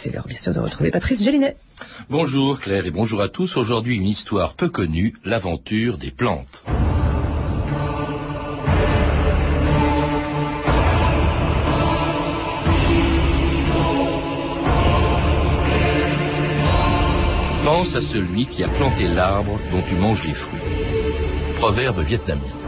c'est l'heure bien sûr de retrouver Patrice Gélinet. Bonjour Claire et bonjour à tous. Aujourd'hui une histoire peu connue, l'aventure des plantes. Pense à celui qui a planté l'arbre dont tu manges les fruits. Proverbe vietnamien.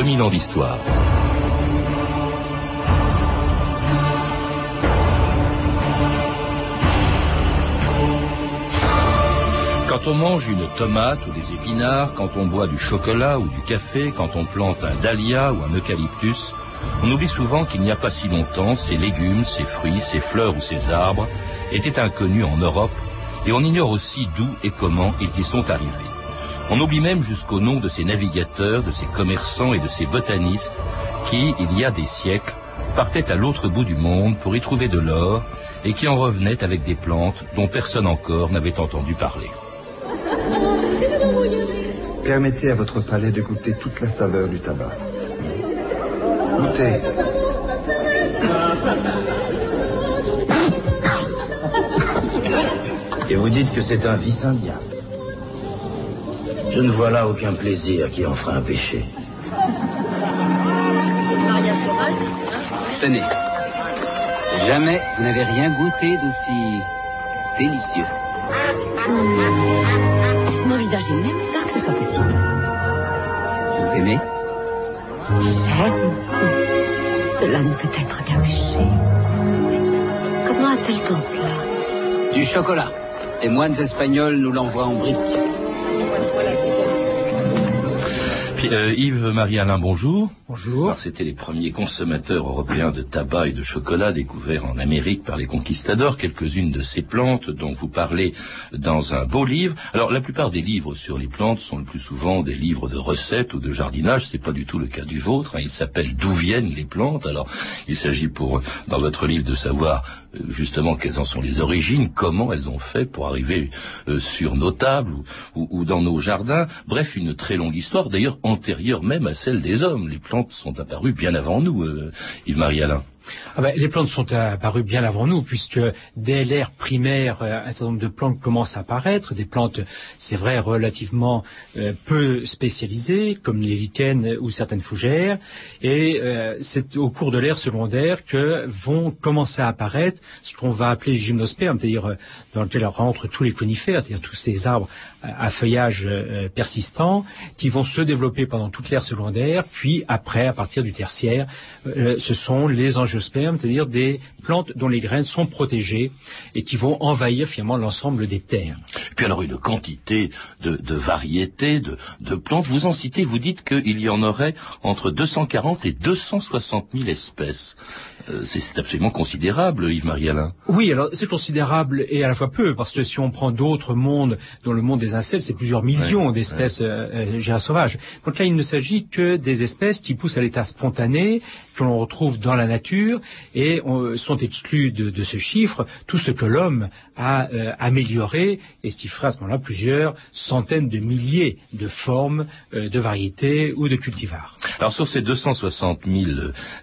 Ans d'histoire. Quand on mange une tomate ou des épinards, quand on boit du chocolat ou du café, quand on plante un dahlia ou un eucalyptus, on oublie souvent qu'il n'y a pas si longtemps, ces légumes, ces fruits, ces fleurs ou ces arbres étaient inconnus en Europe et on ignore aussi d'où et comment ils y sont arrivés. On oublie même jusqu'au nom de ces navigateurs, de ces commerçants et de ces botanistes qui, il y a des siècles, partaient à l'autre bout du monde pour y trouver de l'or et qui en revenaient avec des plantes dont personne encore n'avait entendu parler. Permettez à votre palais de goûter toute la saveur du tabac. Goûtez. Et vous dites que c'est un vice indien je ne vois là aucun plaisir qui en fera un péché. Tenez. Jamais vous n'avez rien goûté d'aussi délicieux. N'envisagez même pas que ce soit possible. Vous aimez J'aime. Cela ne peut être qu'un péché. Comment appelle-t-on cela? Du chocolat. Les moines espagnols nous l'envoient en briques. Euh, Yves Marie-Alain, bonjour. Bonjour. C'était les premiers consommateurs européens de tabac et de chocolat découverts en Amérique par les conquistadors. Quelques-unes de ces plantes dont vous parlez dans un beau livre. Alors, la plupart des livres sur les plantes sont le plus souvent des livres de recettes ou de jardinage. C'est pas du tout le cas du vôtre. Hein. Il s'appelle D'où viennent les plantes? Alors, il s'agit pour, dans votre livre, de savoir justement quelles en sont les origines, comment elles ont fait pour arriver euh, sur nos tables ou, dans nos jardins. Bref, une très longue histoire. D'ailleurs, antérieure même à celle des hommes. Les plantes sont apparues bien avant nous, euh, Yves-Marie Alain. Ah ben, les plantes sont apparues bien avant nous, puisque dès l'ère primaire, euh, un certain nombre de plantes commencent à apparaître, des plantes, c'est vrai, relativement euh, peu spécialisées, comme les lichens ou certaines fougères, et euh, c'est au cours de l'ère secondaire que vont commencer à apparaître ce qu'on va appeler les gymnospermes, c'est-à-dire dans lequel rentrent tous les conifères, c'est-à-dire tous ces arbres à feuillage persistant, qui vont se développer pendant toute l'ère secondaire, puis après, à partir du tertiaire, ce sont les angiospermes, c'est-à-dire des plantes dont les graines sont protégées et qui vont envahir finalement l'ensemble des terres. Puis alors une quantité de, variétés de, plantes. Vous en citez, vous dites qu'il y en aurait entre 240 et 260 000 espèces. Euh, c'est absolument considérable, Yves-Marie Alain. Oui, alors c'est considérable et à la fois peu, parce que si on prend d'autres mondes, dont le monde des insectes, c'est plusieurs millions d'espèces ouais. Euh, sauvages. Donc là, il ne s'agit que des espèces qui poussent à l'état spontané, que l'on retrouve dans la nature, et on, sont exclus de, de, ce chiffre tout ce que l'homme a euh, amélioré, et ce à ce moment-là plusieurs centaines de milliers de formes, euh, de variétés ou de cultivars. Alors sur ces 260 000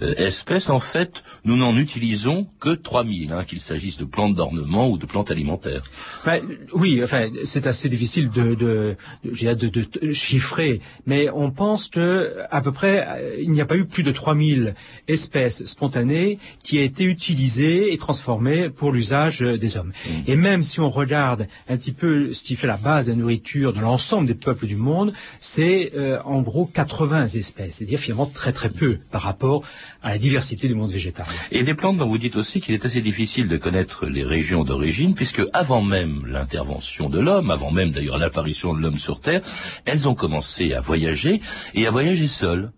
euh, espèces, en fait, nous n'en utilisons que 3 000, hein, qu'il s'agisse de plantes d'ornement ou de plantes alimentaires. Ben, oui, enfin, c'est assez difficile de, de, de, de, chiffrer, mais on pense que à peu près, il n'y a pas eu plus de 3 000 espèces spontanées qui aient été utilisées et transformées pour l'usage des hommes. Mmh. Et même si on regarde un petit peu ce qui fait la base de la nourriture de l'ensemble des peuples du monde, c'est euh, en gros 80 espèces, c'est-à-dire finalement très très peu par rapport à la diversité du monde végétal. Et des plantes dont vous dites aussi qu'il est assez difficile de connaître les régions d'origine, puisque avant même l'intervention de l'homme, avant même d'ailleurs l'apparition de l'homme sur Terre, elles ont commencé à voyager et à voyager seules.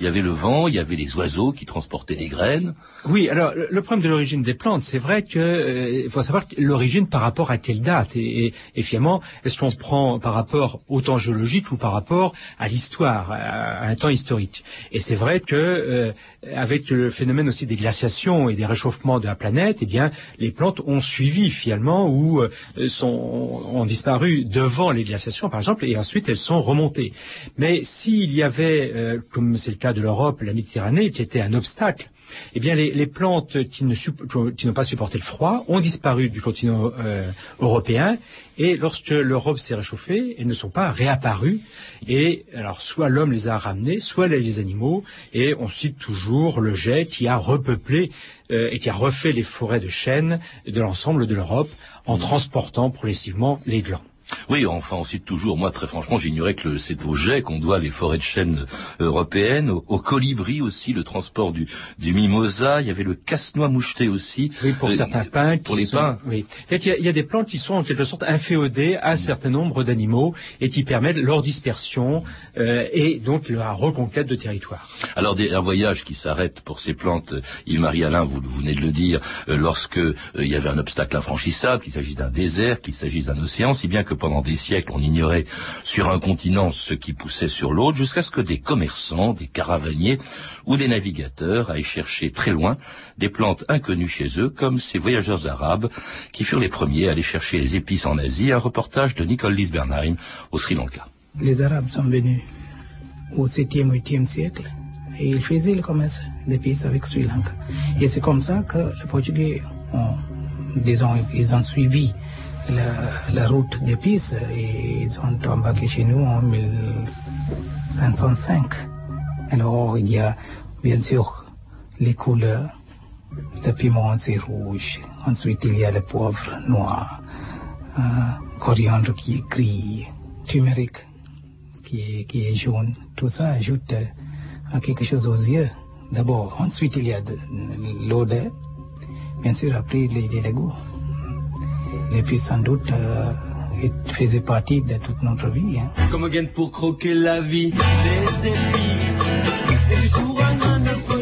Il y avait le vent, il y avait les oiseaux qui transportaient les graines. Oui, alors le problème de l'origine des plantes, c'est vrai que euh, faut savoir l'origine par rapport à quelle date et, et, finalement est-ce qu'on prend par rapport au temps géologique ou par rapport à l'histoire, à, un temps historique? Et c'est vrai que euh, avec le phénomène aussi des glaciations et des réchauffements de la planète, eh bien les plantes ont suivi finalement ou euh, sont ont disparu devant les glaciations par exemple et ensuite elles sont remontées. Mais s'il y avait, comme c'est le cas de l'Europe, la Méditerranée, qui était un obstacle, eh bien, les, plantes qui n'ont pas supporté le froid ont disparu du continent euh, européen. Et lorsque l'Europe s'est réchauffée, elles ne sont pas réapparues. Et alors, soit l'homme les a ramenées, soit les animaux. Et on cite toujours le jet qui a repeuplé euh, et qui a refait les forêts de chênes de l'ensemble de l'Europe en transportant progressivement les glands. Oui, enfin, on cite toujours, moi très franchement, j'ignorais que c'est au jet qu'on doit les forêts de chêne européennes, au, colibri aussi, le transport du, du mimosa, il y avait le casse-noix moucheté aussi. Oui, pour euh, certains pins. Pour les pins. Oui. Il y, a, il y, a, des plantes qui sont en quelque sorte inféodées à un certain nombre d'animaux et qui permettent leur dispersion euh, et donc la reconquête de territoire. Alors, des, un voyage qui s'arrête pour ces plantes, Yves-Marie Alain, vous, vous, venez de le dire, euh, lorsque euh, il y avait un obstacle infranchissable, qu'il s'agisse d'un désert, qu'il s'agisse d'un océan, si bien que pendant des siècles on ignorait sur un continent ce qui poussait sur l'autre, jusqu'à ce que des commerçants, des caravaniers ou des navigateurs aillent chercher très loin des plantes inconnues chez eux, comme ces voyageurs arabes qui furent les premiers à aller chercher les épices en Asie, un reportage de Nicole Lisbernheim au Sri Lanka. Les Arabes sont venus au 7e, 8e siècle et ils faisaient le commerce d'épices avec Sri Lanka. Et c'est comme ça que les Portugais ont, ils ont suivi la, route d'épices et ils ont embarqué chez nous en 1505. Alors il y a bien sûr les couleurs. Le piment c'est rouge. Ensuite il y a le poivre noir, euh, coriandre qui est gris, turmeric qui est, qui est jaune. Tout ça ajoute euh, quelque chose aux yeux. D'abord, ensuite il y a l'odeur. Bien sûr après les, les goûts. Et puis sans doute, euh, il faisait partie de toute notre vie. Hein. Comme gain pour croquer la vie, les épices, et du jour un folie,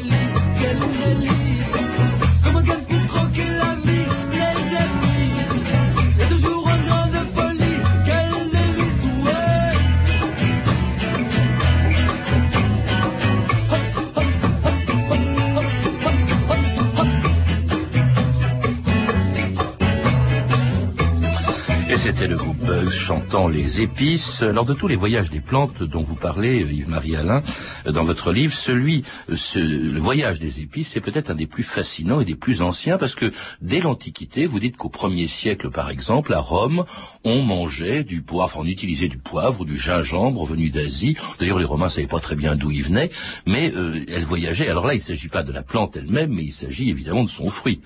chantant les épices. Lors de tous les voyages des plantes dont vous parlez, Yves-Marie Alain, dans votre livre, celui, ce, le voyage des épices, c'est peut-être un des plus fascinants et des plus anciens parce que dès l'Antiquité, vous dites qu'au premier siècle, par exemple, à Rome, on mangeait du poivre, on utilisait du poivre ou du gingembre venu d'Asie. D'ailleurs, les Romains savaient pas très bien d'où il venait, mais euh, elle voyageait. Alors là, il ne s'agit pas de la plante elle-même, mais il s'agit évidemment de son fruit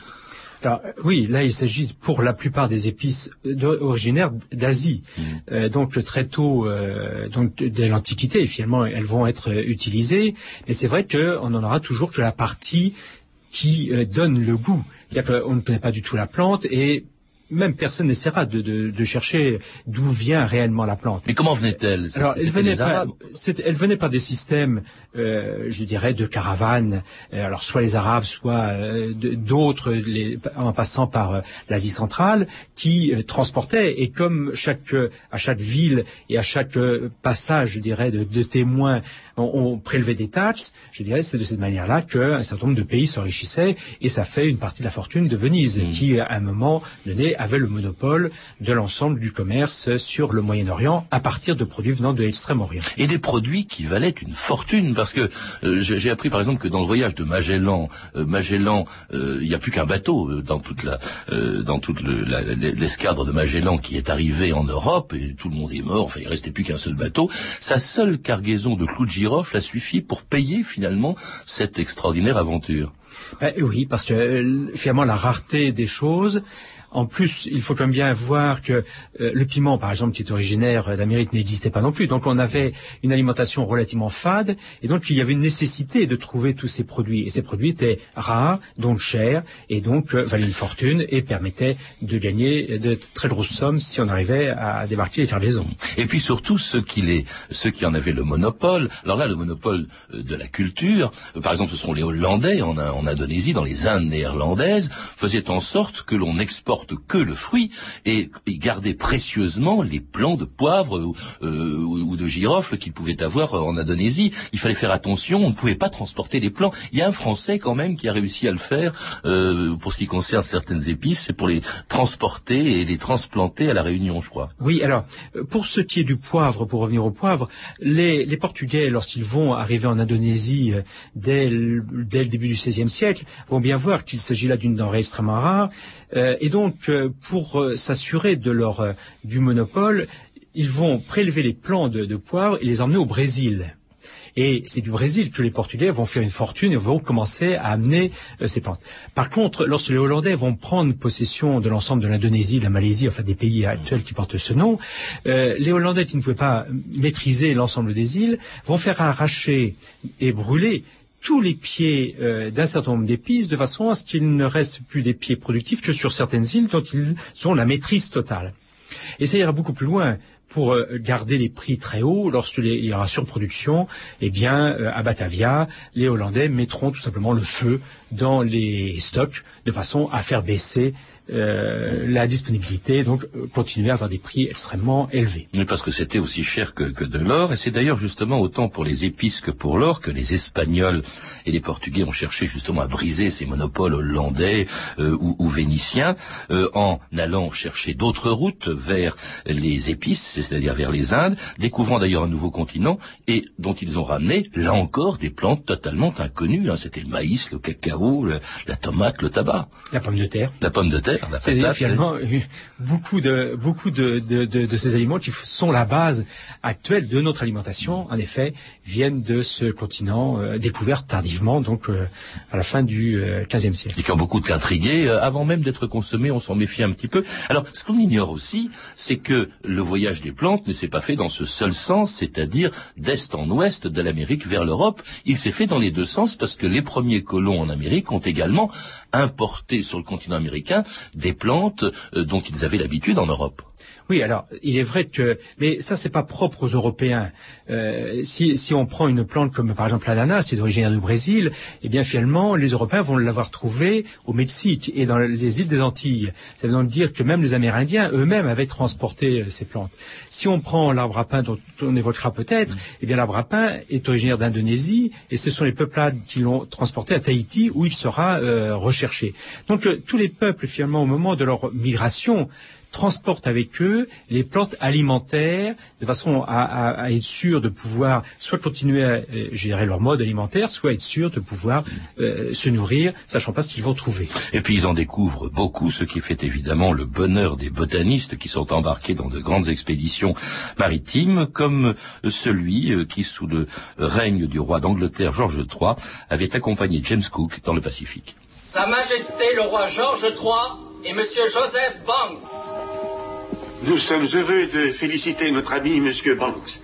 oui, là il s'agit pour la plupart des épices originaires d'Asie. Mmh. Euh, donc très tôt, euh, donc dès l'Antiquité, finalement, elles vont être utilisées. Mais c'est vrai qu'on en aura toujours que la partie qui euh, donne le goût. On ne connaît pas du tout la plante et même personne n'essaiera de, de, de, chercher d'où vient réellement la plante. Mais comment venait-elle Alors, elle venait, pas, elle venait pas des systèmes, euh, je dirais, de caravanes. Euh, alors, soit les Arabes, soit euh, d'autres, en passant par euh, l'Asie centrale, qui transportaient. Et comme chaque, à chaque ville et à chaque passage, je dirais, de, de témoins, on, prélevait des taxes. Je dirais, c'est de cette manière-là qu'un certain nombre de pays s'enrichissaient. Et ça fait une partie de la fortune de Venise, mmh. qui, à un moment donné, avait le monopole de l'ensemble du commerce sur le Moyen-Orient à partir de produits venant de l'extrême-orient. Et des produits qui valaient une fortune, parce que euh, j'ai appris par exemple que dans le voyage de Magellan, euh, Magellan, euh, il n'y a plus qu'un bateau dans toute la, dans toute l'escadre de Magellan qui est arrivé en Europe et tout le monde est mort. Enfin, il restait plus qu'un seul bateau. Sa seule cargaison de clous de girofle a suffi pour payer finalement cette extraordinaire aventure? Ben, oui, parce que finalement la rareté des choses En plus, il faut quand même bien voir que euh, le piment, par exemple, qui est originaire d'Amérique, n'existait pas non plus. Donc on avait une alimentation relativement fade, et donc il y avait une nécessité de trouver tous ces produits. Et ces produits étaient rares, donc chers, et donc euh, valaient une fortune et permettaient de gagner de très grosses sommes si on arrivait à débarquer les cargaisons. Et puis surtout ceux qui ceux qui en avaient le monopole. Alors là, le monopole euh, de la culture, euh, par exemple, ce sont les Hollandais en, en Indonésie, dans les Indes néerlandaises, faisaient en sorte que l'on n'exporte que le fruit et, gardait précieusement les plants de poivre euh, ou de girofle qu'ils pouvaient avoir en Indonésie. Il fallait faire attention, on ne pouvait pas transporter les plants. Il y a un Français quand même qui a réussi à le faire euh, pour ce qui concerne certaines épices, c'est pour les transporter et les transplanter à la Réunion, je crois. Oui, alors euh, pour ce qui est du poivre, pour revenir au poivre, les, les Portugais, lorsqu'ils vont arriver en Indonésie euh, dès, le, dès le début du XVIe siècle, vont bien voir qu'il s'agit là d'une denrée extrêmement rare, euh, et donc euh, pour euh, s'assurer euh, du monopole, ils vont prélever les plants de, poivre et les emmener au Brésil. Et c'est du Brésil que les Portugais vont faire une fortune et vont commencer à amener ces plantes. Par contre, lorsque les Hollandais vont prendre possession de l'ensemble de l'Indonésie, de la Malaisie, enfin des pays actuels qui portent ce nom, les Hollandais qui ne pouvaient pas maîtriser l'ensemble des îles vont faire arracher et brûler tous les pieds euh, d'un certain nombre d'épices de façon à ce qu'il ne reste plus des pieds productifs que sur certaines îles dont ils ont la maîtrise totale. Et ça ira beaucoup plus loin pour euh, garder les prix très hauts lorsqu'il y aura surproduction, eh bien, euh, à Batavia, les Hollandais mettront tout simplement le feu dans les stocks de façon à faire baisser euh, la disponibilité, donc euh, continuer à avoir des prix extrêmement élevés. Mais parce que c'était aussi cher que, que de l'or, et c'est d'ailleurs justement autant pour les épices que pour l'or que les Espagnols et les Portugais ont cherché justement à briser ces monopoles hollandais euh, ou, ou, vénitiens euh, en allant chercher d'autres routes vers les épices, c'est-à-dire vers les Indes, découvrant d'ailleurs un nouveau continent et dont ils ont ramené, là encore, des plantes totalement inconnues. Hein. C'était le maïs, le cacao, le, la tomate, le tabac. La pomme de terre. La pomme de terre. C'est finalement beaucoup de beaucoup de, de, de, de, ces aliments qui sont la base actuelle de notre alimentation. En effet, viennent de ce continent euh, découvert tardivement, donc euh, à la fin du euh, XVe siècle. Et qui ont beaucoup intrigué. Euh, avant même d'être consommés, on s'en méfie un petit peu. Alors, ce qu'on ignore aussi, c'est que le voyage des plantes ne s'est pas fait dans ce seul sens, c'est-à-dire d'est en ouest, de l'Amérique vers l'Europe. Il s'est fait dans les deux sens parce que les premiers colons en Amérique ont également importé sur le continent américain des plantes euh, dont ils avaient l'habitude en Europe. Oui, alors il est vrai que, mais ça c'est pas propre aux Européens. Euh, si, si on prend une plante comme par exemple l'ananas, qui est originaire du Brésil, eh bien finalement les Européens vont l'avoir trouvée au Mexique et dans les îles des Antilles. Ça veut donc dire que même les Amérindiens eux-mêmes avaient transporté euh, ces plantes. Si on prend l'arbre à pain dont on évoquera peut-être, eh bien l'arbre à pain est originaire d'Indonésie et ce sont les peuplades qui l'ont transporté à Tahiti où il sera euh, recherché. Donc euh, tous les peuples finalement au moment de leur migration transportent avec eux les plantes alimentaires de façon à, à, à être sûr de pouvoir soit continuer à euh, gérer leur mode alimentaire, soit être sûr de pouvoir euh, se nourrir, sachant pas ce qu'ils vont trouver. Et puis ils en découvrent beaucoup, ce qui fait évidemment le bonheur des botanistes qui sont embarqués dans de grandes expéditions maritimes, comme celui euh, qui, sous le règne du roi d'Angleterre George III, avait accompagné James Cook dans le Pacifique. Sa Majesté le roi George III et Monsieur Joseph Banks. Nous sommes heureux de féliciter notre ami Monsieur Banks,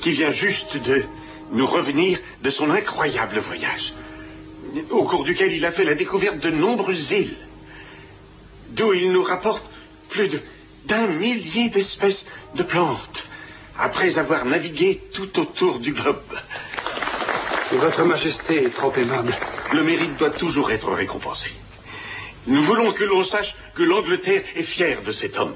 qui vient juste de nous revenir de son incroyable voyage, au cours duquel il a fait la découverte de nombreuses îles, d'où il nous rapporte plus d'un millier d'espèces de plantes, après avoir navigué tout autour du globe. Votre Majesté est trop aimable. Le mérite doit toujours être récompensé. Nous voulons que l'on sache que l'Angleterre est fière de cet homme.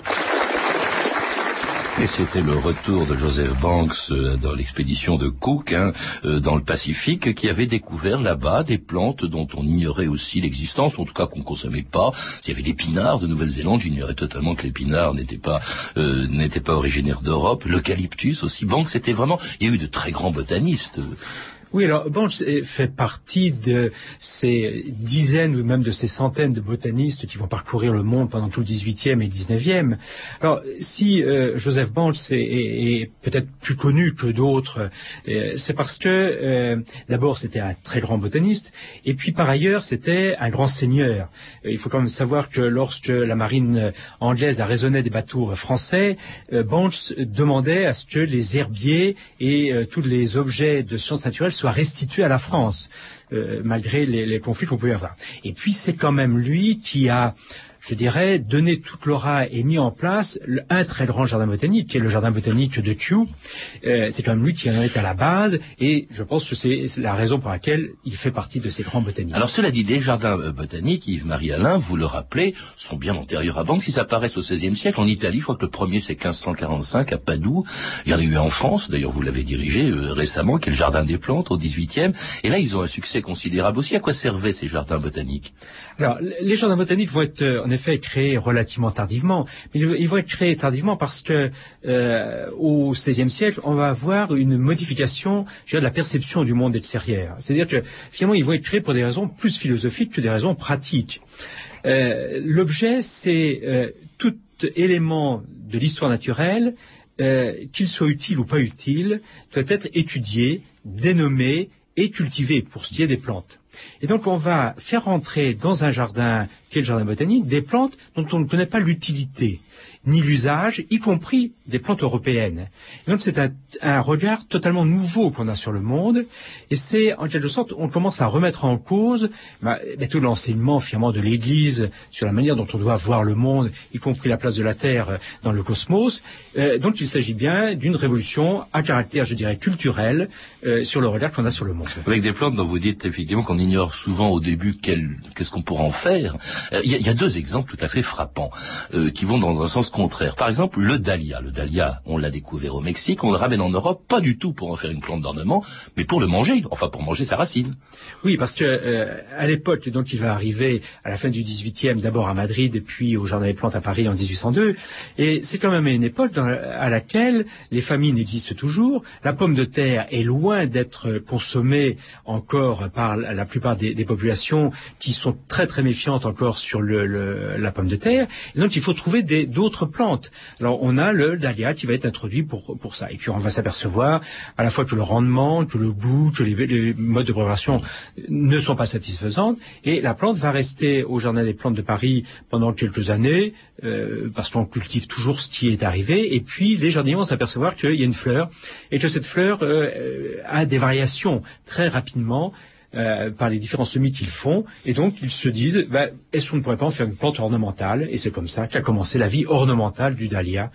Et c'était le retour de Joseph Banks euh, dans l'expédition de Cook hein, euh, dans le Pacifique qui avait découvert là-bas des plantes dont on ignorait aussi l'existence, en tout cas qu'on consommait pas. Il y avait l'épinard de Nouvelle-Zélande, j'ignorais totalement que l'épinard n'était pas euh, n'était pas originaire d'Europe. L'eucalyptus aussi. Banks c'était vraiment. Il y a eu de très grands botanistes. Oui, alors Banks est- fait partie de ces dizaines ou même de ces centaines de botanistes qui vont parcourir le monde pendant tout le 18e et le 19e. Alors, si euh, Joseph Banks est, peut-être plus connu que d'autres, euh, c'est parce que euh, d'abord c'était un très grand botaniste, et puis par ailleurs c'était un grand seigneur. Euh, Il faut quand même savoir que lorsque la marine euh, anglaise a raisonné des bateaux euh, français, euh, Banks demandait à ce que les herbiers et euh, tous les objets de sciences naturelles soient restitués à la France, euh, malgré les, les conflits qu'on pouvait avoir. Et puis c'est quand même lui qui a je dirais, donné toute l'aura et mis en place un très grand jardin botanique, qui est le jardin botanique de Kew. Euh, c'est quand même lui qui en est à la base, et je pense que c'est la raison pour laquelle il fait partie de ces grands botanistes. Alors cela dit, les jardins euh, botaniques, Yves-Marie Alain, vous le rappelez, sont bien antérieurs à Banks. Ils apparaissent au XVIe siècle en Italie. Je crois que le premier c'est 1545 à Padoue. Il y en a eu en France, d'ailleurs vous l'avez dirigé euh, récemment, qui est le jardin des plantes au XVIIIe. Et là ils ont un succès considérable aussi. À quoi servaient ces jardins botaniques? Alors, les jardins botaniques vont être euh, effet créés relativement tardivement, mais ils vont être créés tardivement parce que euh, au XVIe siècle, on va avoir une modification de la perception du monde extérieur. C'est-à-dire que finalement, ils vont être créés pour des raisons plus philosophiques que des raisons pratiques. Euh, L'objet, c'est euh, tout élément de l'histoire naturelle, qu'il soit utile ou pas utile, doit être étudié, dénommé et cultivé pour ce qui est des plantes. Et donc on va faire entrer dans un jardin, qui est le jardin botanique, des plantes dont on ne connaît pas l'utilité, ni l'usage, y compris des plantes européennes. Donc c'est un, regard totalement nouveau qu'on a sur le monde, et c'est en quelque sorte, on commence à remettre en cause bah, bah, tout l'enseignement finalement de l'Église sur la manière dont on doit voir le monde, y compris la place de la Terre euh, dans le cosmos. Euh, donc il s'agit bien d'une révolution à caractère, je dirais, culturel euh, sur le regard qu'on a sur le monde. Avec des plantes dont vous dites effectivement qu'on ignore souvent au début qu'est-ce qu'on pourra en faire. Il y, a- deux exemples tout à fait frappants qui vont dans un sens contraire. Par exemple, le dahlia. Le dahlia, on l'a découvert au Mexique, on le ramène en Europe, pas du tout pour en faire une plante d'ornement, mais pour le manger, enfin pour manger sa racine. Oui, parce que euh, à l'époque, donc il va arriver à la fin du XVIIIe, d'abord à Madrid et puis au Jardin des Plantes à Paris en 1802. Et c'est quand même une époque à laquelle les famines existent toujours. La pomme de terre est loin d'être consommée encore par la plupart des, populations qui sont très très méfiantes encore sur la pomme de terre. Et donc il faut trouver des- Alors on a le dahlia qui va être introduit pour, pour ça. Et puis on va s'apercevoir à la fois que le rendement, que le goût, que les, modes de préparation ne sont pas satisfaisantes. Et la plante va rester au Jardin des plantes de Paris pendant quelques années, euh, parce qu'on cultive toujours ce qui est arrivé. Et puis les jardiniers vont s'apercevoir qu'il y a une fleur, et que cette fleur euh, a des variations très rapidement. Euh, par les différents semis qu'ils font, et donc ils se disent, bah, est-ce qu'on ne pourrait pas en faire une plante ornementale? Et c'est comme ça qu'a commencé la vie ornementale du dahlia.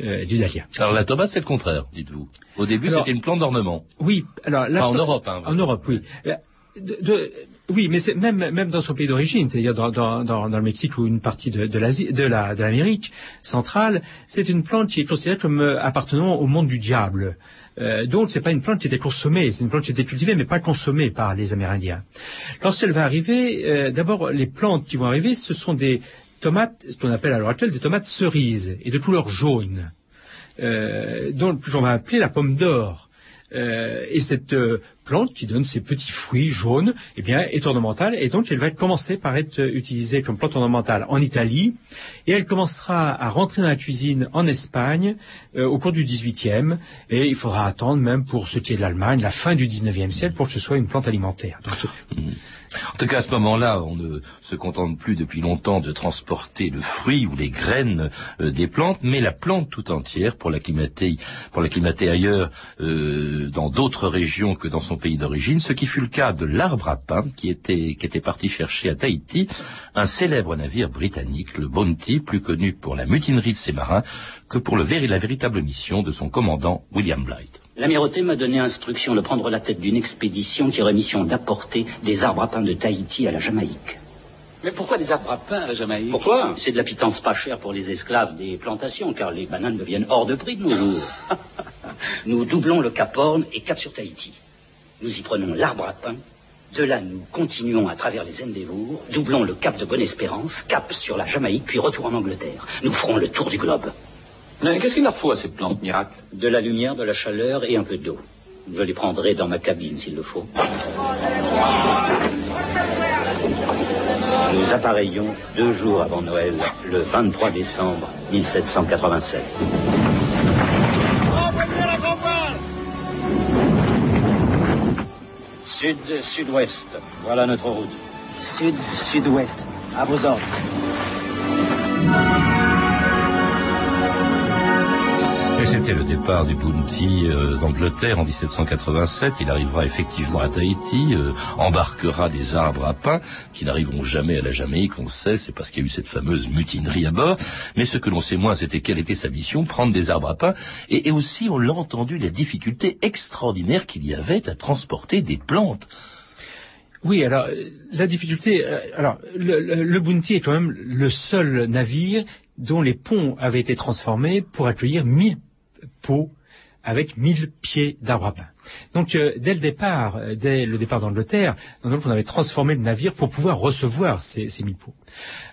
euh, du dahlia. Alors la tomate, c'est le contraire, dites-vous. Au début, Alors- c'était une plante d'ornement. Oui, alors Enfin, en Europe, hein, en Europe, oui. Euh, de- de- oui, mais c'est même même dans son pays d'origine, c'est-à-dire dans, dans, le Mexique ou une partie de, de l'Asie, de la de l'Amérique centrale, c'est une plante qui est considérée comme appartenant au monde du diable. Euh, donc c'est pas une plante qui était consommée, c'est une plante qui était cultivée mais pas consommée par les Amérindiens. Lorsqu'elle va arriver, euh, d'abord les plantes qui vont arriver, ce sont des tomates, ce qu'on appelle à l'heure actuelle des tomates cerises et de couleur jaune, euh, donc on va appeler la pomme d'or. Euh, et cette euh, plante qui donne ses petits fruits jaunes, eh bien, est ornementale et donc elle va commencer par être utilisée comme plante ornementale en Italie. Et elle commencera à rentrer dans la cuisine en Espagne euh, au cours du XVIIIe et il faudra attendre même pour ce qui est de l'Allemagne la fin du XIXe siècle pour que ce soit une plante alimentaire. Donc, En tout cas, à ce moment-là, on ne se contente plus depuis longtemps de transporter le fruit ou les graines euh, des plantes, mais la plante tout entière pour l'acclimater, pour l'acclimater ailleurs, euh, dans d'autres régions que dans son pays d'origine, ce qui fut le cas de l'arbre à pain qui était, qui était parti chercher à Tahiti un célèbre navire britannique, le Bounty, plus connu pour la mutinerie de ses marins que pour le véri- la véritable mission de son commandant William Blight. L'amirauté m'a donné instruction de prendre la tête d'une expédition qui aurait mission d'apporter des arbres à pain de Tahiti à la Jamaïque. Mais pourquoi des arbres à pain à la Jamaïque? Pourquoi? C'est de la pitance pas chère pour les esclaves des plantations, car les bananes deviennent hors de prix de nos jours. nous doublons le Cap Horn et Cap sur Tahiti. Nous y prenons l'arbre à pain. De là, nous continuons à travers les Endeavour, doublons le Cap de Bonne-Espérance, cap sur la Jamaïque, puis retour en Angleterre. Nous ferons le tour du globe. Mais qu'est-ce qu'il leur faut à ces plantes miracles De la lumière, de la chaleur et un peu d'eau. Je les prendrai dans ma cabine s'il le faut. Nous appareillons deux jours avant Noël, le 23 décembre 1787. Sud-sud-ouest, voilà notre route. Sud-sud-ouest, à vos ordres. Et c'était le départ du Bounty euh, d'Angleterre en 1787. Il arrivera effectivement à Tahiti, euh, embarquera des arbres à pain qui n'arriveront jamais à la Jamaïque, on sait, c'est parce qu'il y a eu cette fameuse mutinerie à bord. Mais ce que l'on sait moins, c'était quelle était sa mission, prendre des arbres à pain. Et, aussi, on l'a entendu, la difficulté extraordinaire qu'il y avait à transporter des plantes. Oui, alors euh, la difficulté, alors le, le, le Bounty est quand même le seul navire dont les ponts avaient été transformés pour accueillir 1000 pots avec 1000 pieds d'arbres à pain. Donc euh, dès le départ, euh, dès le départ d'Angleterre, on avait transformé le navire pour pouvoir recevoir ces, ces 1000 pots.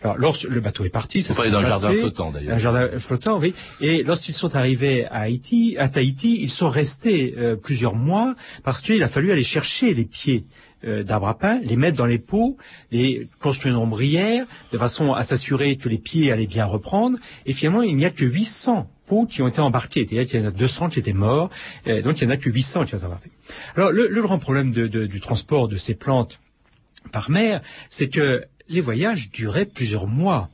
Alors lorsque le bateau est parti, ça s'est d'un passé- jardin flottant, d'ailleurs. Un jardin flottant, oui. Et lorsqu'ils sont arrivés à Haïti, à Tahiti, ils sont restés euh, plusieurs mois parce qu'il a fallu aller chercher les pieds d'arbres à pain, les mettre dans les pots, les construire une ombrière de façon à s'assurer que les pieds allaient bien reprendre. Et finalement, il n'y a que 800 pots qui ont été embarqués. C'est-à-dire qu'il y en a 200 qui étaient morts, donc il n'y en a que 800 qui ont été embarqués. Alors le, le grand problème du transport de ces plantes par mer, c'est que les voyages duraient plusieurs mois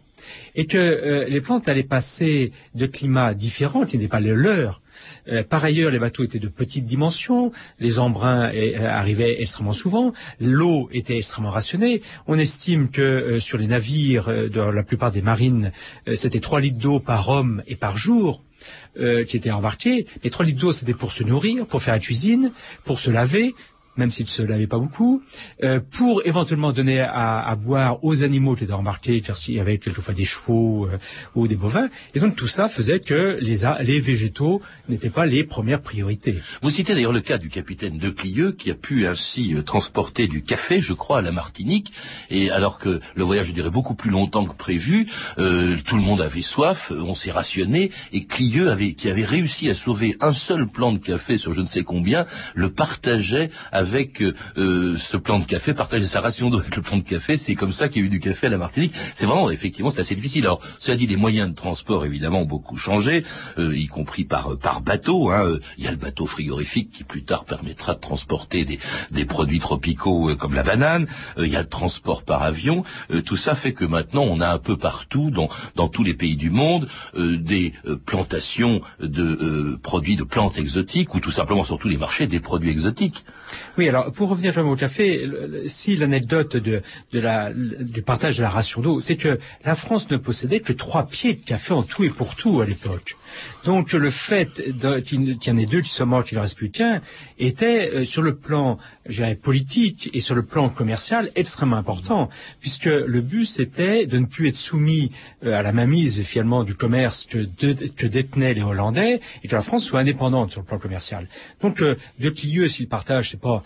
et que euh, les plantes allaient passer de climats différents qui n'étaient pas les leurs. Euh, par ailleurs, les bateaux étaient de petite dimension, les embruns euh, arrivaient extrêmement souvent, l'eau était extrêmement rationnée. On estime que euh, sur les navires euh, de la plupart des marines, c'était 3 litres d'eau par homme et par jour qui étaient embarqués. Les 3 litres d'eau, c'était pour se nourrir, pour faire la cuisine, pour se laver, même s'ils se lavaient pas beaucoup, euh, pour éventuellement donner à, boire aux animaux qui étaient embarqués, car s'il y avait quelquefois des chevaux euh, ou des bovins. Et donc tout ça faisait que les, les végétaux n'étaient pas les premières priorités. Vous citez d'ailleurs le cas du capitaine de Clieux qui a pu ainsi euh, transporter du café, je crois, à la Martinique. Et alors que le voyage durait beaucoup plus longtemps que prévu, tout le monde avait soif, on s'est rationné, et Clieux avait, qui avait réussi à sauver un seul plant de café sur je ne sais combien, le partageait avec euh, euh, ce plant de café, partageait sa ration d'eau avec le plant de café. C'est comme ça qu'il y a eu du café à la Martinique. C'est vraiment, effectivement, c'est assez difficile. Alors, cela dit, les moyens de transport, évidemment, ont beaucoup changé, euh, y compris par, par bateau. hein. Euh, Il y a le bateau frigorifique qui, plus tard, permettra de transporter des, des produits tropicaux euh, comme la banane. Euh, Il y a le transport par avion. Euh, tout ça fait que maintenant, on a un peu partout, dans, dans tous les pays du monde, euh, des euh, plantations de euh, produits de plantes exotiques ou tout simplement, sur tous les marchés, des produits exotiques. Oui, alors pour revenir au café, si l'anecdote de, du partage de la ration d'eau, c'est que la France ne possédait que trois pieds de café en tout et pour tout à l'époque. Donc le fait qu'il y en ait deux qui soient morts, qu'il ne reste plus qu'un, était euh, sur le plan politique et sur le plan commercial extrêmement important, puisque le but c'était de ne plus être soumis euh, à la mainmise finalement du commerce que, détenaient les Hollandais et que la France soit indépendante sur le plan commercial. Donc euh, de Clieux, s'il partage, c'est pas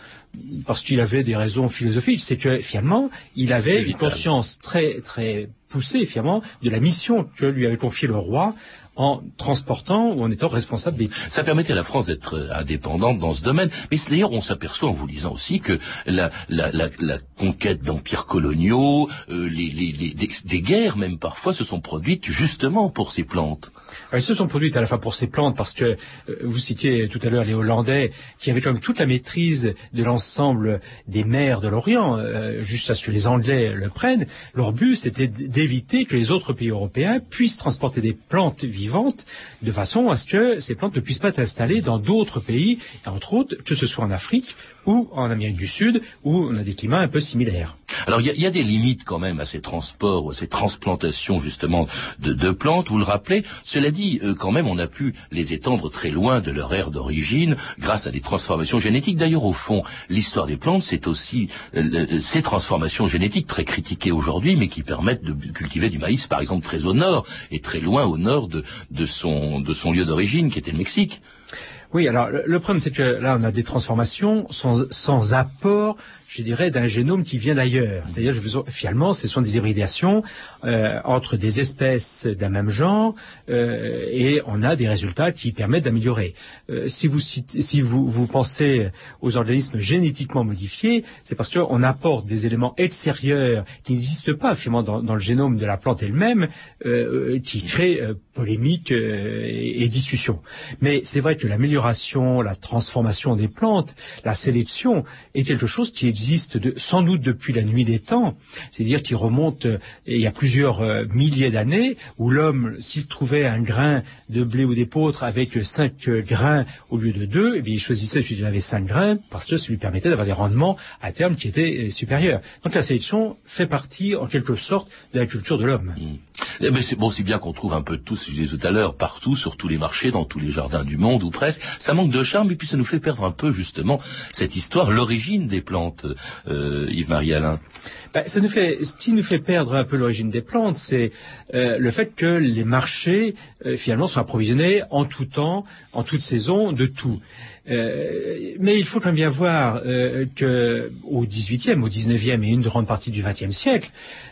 parce qu'il avait des raisons philosophiques, c'est que finalement il avait une conscience très très poussée finalement de la mission que lui avait confiée le roi en transportant ou en étant responsable des Ça permettait à la France d'être indépendante dans ce domaine. Mais d'ailleurs, on s'aperçoit en vous lisant aussi que la, la, la, la conquête d'empires coloniaux, euh, les, les, les- des, des guerres même parfois, se sont produites justement pour ces plantes. Elles se sont produites à la fois pour ces plantes, parce que euh, vous citiez tout à l'heure les Hollandais, qui avaient quand même toute la maîtrise de l'ensemble des mers de l'Orient, euh, juste à ce que les Anglais le prennent. Leur but, c'était d'éviter que les autres pays européens puissent transporter des plantes vivantes, de façon à ce que ces plantes ne puissent pas être installées dans d'autres pays, entre autres, que ce soit en Afrique ou en Amérique du Sud, où on a des climats un peu similaires. Alors il y y a des limites quand même à ces transports, à ces transplantations justement de, plantes, vous le rappelez. Cela dit, euh, quand même, on a pu les étendre très loin de leur aire d'origine grâce à des transformations génétiques. D'ailleurs, au fond, l'histoire des plantes, c'est aussi euh, le- ces transformations génétiques très critiquées aujourd'hui, mais qui permettent de cultiver du maïs, par exemple, très au nord et très loin au nord de, de son, de son lieu d'origine, qui était le Mexique. Oui, alors le, problème c'est que là on a des transformations sans, apport, je dirais, d'un génome qui vient d'ailleurs. C'est-à-dire, finalement, ce sont des hybridations euh, entre des espèces d'un même genre, euh, et on a des résultats qui permettent d'améliorer. Euh, si vous pensez aux organismes génétiquement modifiés, c'est parce qu'on apporte des éléments extérieurs qui n'existent pas finalement dans, le génome de la plante elle-même, qui créent polémique et, et discussion. Mais c'est vrai que l'amélioration, la transformation des plantes, la sélection est quelque chose qui existe sans doute depuis la nuit des temps, c'est-à-dire qui remonte il y a plusieurs euh, milliers d'années, où l'homme, s'il trouvait un grain de blé ou d'épeautre avec cinq grains au lieu de deux, eh il choisissait celui qui avait cinq grains parce que ça lui permettait d'avoir des rendements à terme qui étaient euh, supérieurs. Donc la sélection fait partie, en quelque sorte, de la culture de l'homme. Mmh. Eh ben, c'est bon, si bien qu'on trouve un peu de tout, je disais tout à l'heure, partout, sur tous les marchés, dans tous les jardins du monde, ou presque. Ça manque de charme, et puis ça nous fait perdre un peu, justement, cette histoire, l'origine des plantes, euh, Yves-Marie Alain. Ben, ça nous fait, ce qui nous fait perdre un peu l'origine des plantes, c'est euh, le fait que les marchés, euh, finalement, sont approvisionnés en tout temps, en toute saison, de tout. Euh, mais il faut quand même bien voir euh, que XVIIIe, au XIXe et une grande partie du XXe siècle,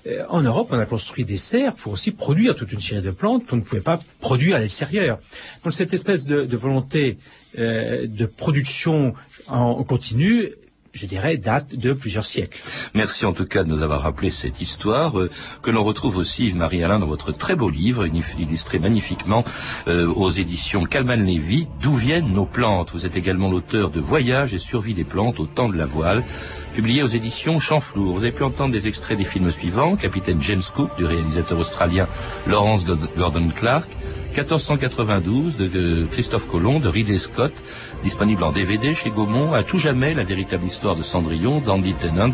euh, en Europe, on a construit des serres pour aussi produire toute une série de plantes qu'on ne pouvait pas produire à l'extérieur. Donc cette espèce de, de volonté euh, de production en continu je dirais, date de plusieurs siècles. Merci en tout cas de nous avoir rappelé cette histoire euh, que l'on retrouve aussi, Yves-Marie-Alain, dans votre très beau livre, illustré magnifiquement euh, aux éditions Calman-Lévy, D'où viennent nos plantes? Vous êtes également l'auteur de Voyage et survie des plantes au temps de la voile, publié aux éditions Champflour. Vous avez pu entendre des extraits des films suivants, Capitaine James Cook, du réalisateur australien Lawrence Gordon Clark, 1492 de Christophe Colomb, de Ridley Scott, disponible en DVD chez Gaumont, à tout jamais la véritable histoire de Cendrillon, d'Andy Tennant,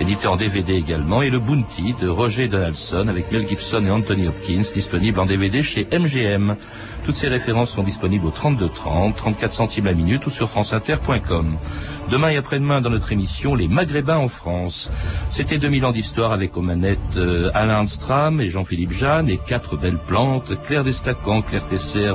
édité en DVD également, et le Bounty de Roger Donaldson avec Mel Gibson et Anthony Hopkins, disponible en DVD chez MGM. Toutes ces références sont disponibles au 3230, 34 centimes la minute ou sur franceinter.com. Demain et après-demain dans notre émission Les Maghrébins en France. C'était 2000 ans d'histoire avec aux manettes euh, Alain Stram et Jean-Philippe Jeanne et quatre belles plantes, Claire Destacant, Claire Tesser,